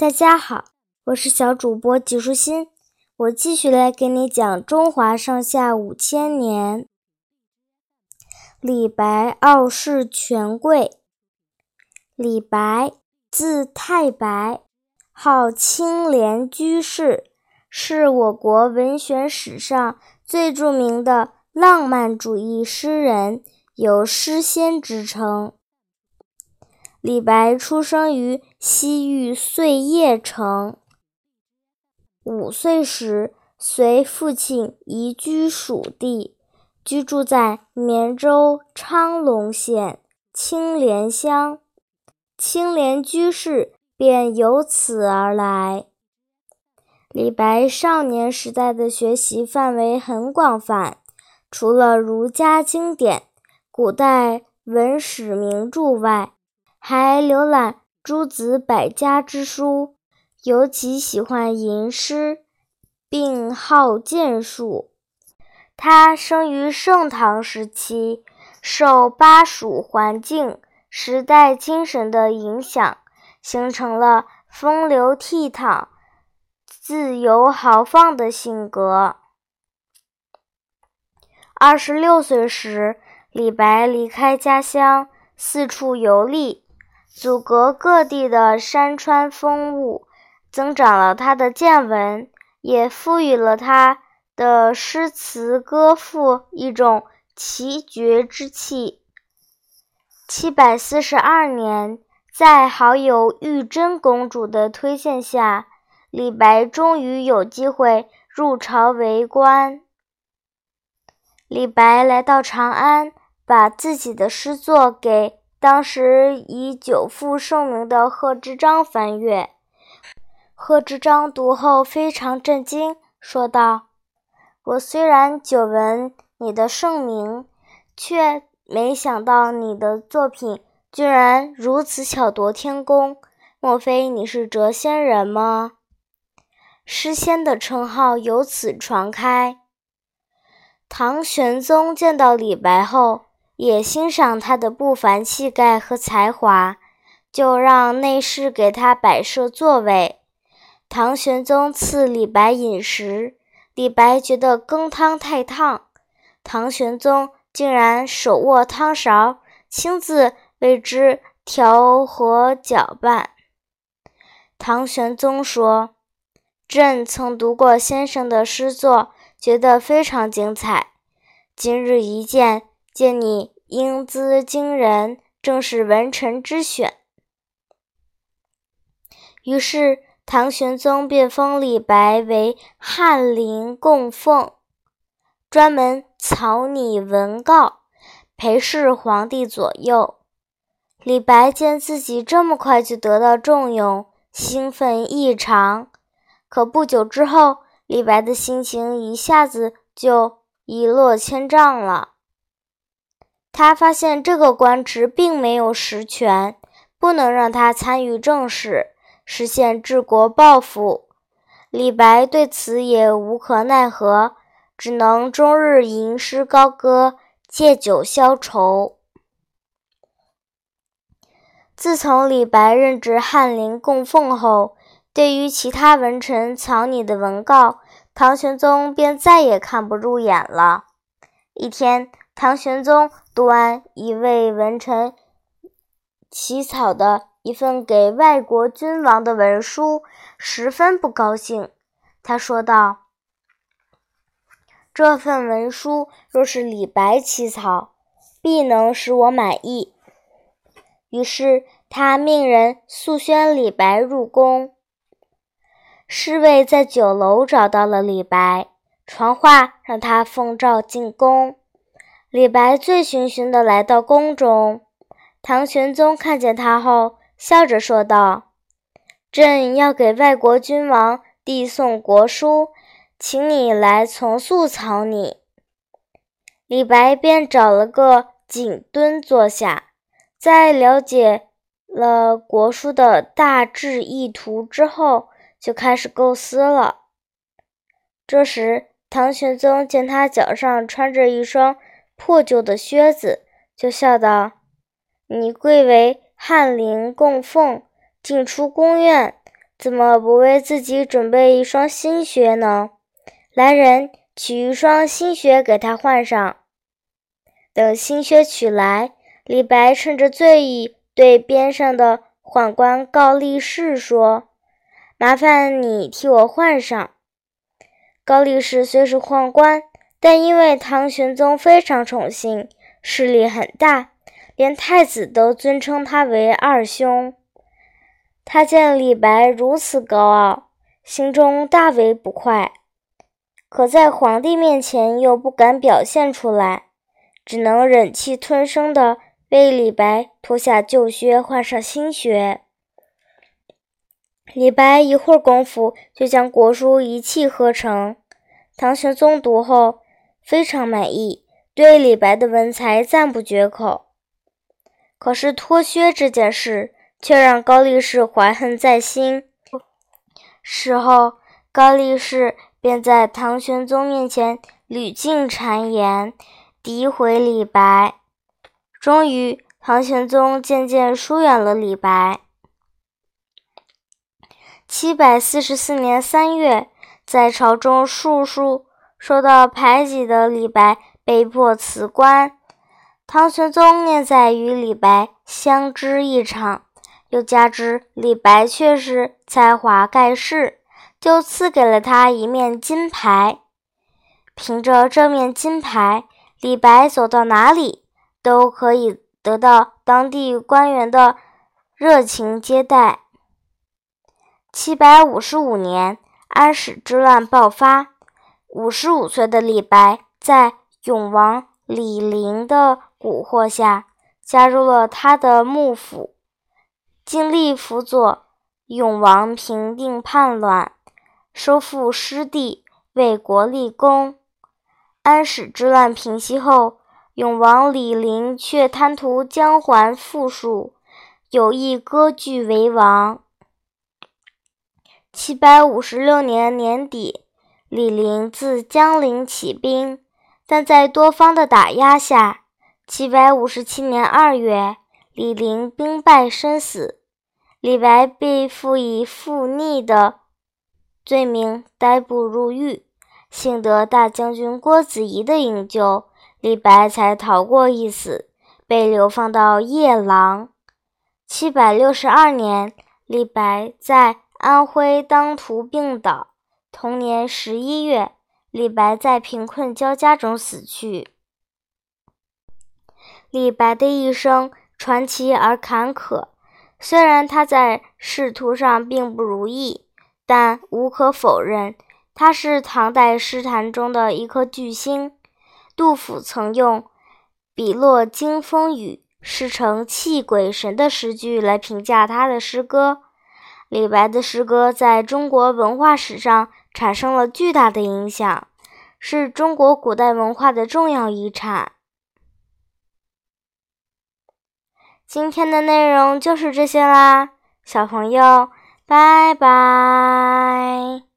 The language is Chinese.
大家好，我是小主播纪舒心，我继续来给你讲中华上下五千年。李白傲视权贵。李白，字太白，号青莲居士，是我国文学史上最著名的浪漫主义诗人，有诗仙之称。李白出生于西域碎叶城。五岁时，随父亲移居蜀地，居住在绵州昌隆县青莲乡，青莲居士便由此而来。李白少年时代的学习范围很广泛，除了儒家经典、古代文史名著外，还浏览诸子百家之书，尤其喜欢吟诗，并好剑术。他生于盛唐时期，受巴蜀环境、时代精神的影响，形成了风流倜傥、自由豪放的性格。二十六岁时，李白离开家乡，四处游历。祖国各地的山川风物，增长了他的见闻，也赋予了他的诗词歌赋一种奇绝之气。七百四十二年，在好友玉真公主的推荐下，李白终于有机会入朝为官。李白来到长安，把自己的诗作给。当时以久负盛名的贺知章翻阅，贺知章读后非常震惊，说道：“我虽然久闻你的盛名，却没想到你的作品居然如此巧夺天工。莫非你是谪仙人吗？”诗仙的称号由此传开。唐玄宗见到李白后。也欣赏他的不凡气概和才华，就让内侍给他摆设座位。唐玄宗赐李白饮食，李白觉得羹汤太烫，唐玄宗竟然手握汤勺，亲自为之调和搅拌。唐玄宗说：“朕曾读过先生的诗作，觉得非常精彩。今日一见。”见你英姿惊人，正是文臣之选。于是唐玄宗便封李白为翰林供奉，专门草拟文告，陪侍皇帝左右。李白见自己这么快就得到重用，兴奋异常。可不久之后，李白的心情一下子就一落千丈了。他发现这个官职并没有实权，不能让他参与政事，实现治国抱负。李白对此也无可奈何，只能终日吟诗高歌，借酒消愁。自从李白任职翰林供奉后，对于其他文臣草拟的文告，唐玄宗便再也看不入眼了。一天。唐玄宗端一位文臣起草的一份给外国君王的文书，十分不高兴。他说道：“这份文书若是李白起草，必能使我满意。”于是他命人速宣李白入宫。侍卫在酒楼找到了李白，传话让他奉诏进宫。李白醉醺醺地来到宫中，唐玄宗看见他后，笑着说道：“朕要给外国君王递送国书，请你来从速草拟。”李白便找了个锦墩坐下，在了解了国书的大致意图之后，就开始构思了。这时，唐玄宗见他脚上穿着一双。破旧的靴子，就笑道：“你贵为翰林供奉，进出宫院，怎么不为自己准备一双新靴呢？来人，取一双新靴给他换上。等新靴取来，李白趁着醉意，对边上的宦官高力士说：“麻烦你替我换上。”高力士虽是宦官，但因为唐玄宗非常宠幸，势力很大，连太子都尊称他为二兄。他见李白如此高傲，心中大为不快，可在皇帝面前又不敢表现出来，只能忍气吞声地为李白脱下旧靴，换上新靴。李白一会儿功夫就将国书一气呵成。唐玄宗读后非常满意，对李白的文才赞不绝口。可是脱靴这件事。却让高力士怀恨在心。事后，高力士便在唐玄宗面前屡禁谗言，诋毁李白。终于，唐玄宗渐渐疏远了李白。七百四十四年三月，在朝中数数受到排挤的李白被迫辞官。唐玄宗念在与李白相知一场。又加之李白却是才华盖世，就赐给了他一面金牌。凭着这面金牌，李白走到哪里都可以得到当地官员的热情接待。七百五十五年，安史之乱爆发，五十五岁的李白在永王李璘的蛊惑下，加入了他的幕府。尽力辅佐永王平定叛乱，收复失地，为国立功。安史之乱平息后，永王李璘却贪图江淮富庶，有意割据为王。七百五十六年年底，李陵自江陵起兵，但在多方的打压下，七百五十七年二月，李陵兵败身死。李白被赋以附逆的罪名，逮捕入狱。幸得大将军郭子仪的营救，李白才逃过一死，被流放到夜郎。七百六十二年，李白在安徽当涂病倒。同年十一月，李白在贫困交加中死去。李白的一生传奇而坎坷。虽然他在仕途上并不如意，但无可否认，他是唐代诗坛中的一颗巨星。杜甫曾用“笔落惊风雨，诗成泣鬼神”的诗句来评价他的诗歌。李白的诗歌在中国文化史上产生了巨大的影响，是中国古代文化的重要遗产。今天的内容就是这些啦，小朋友，拜拜。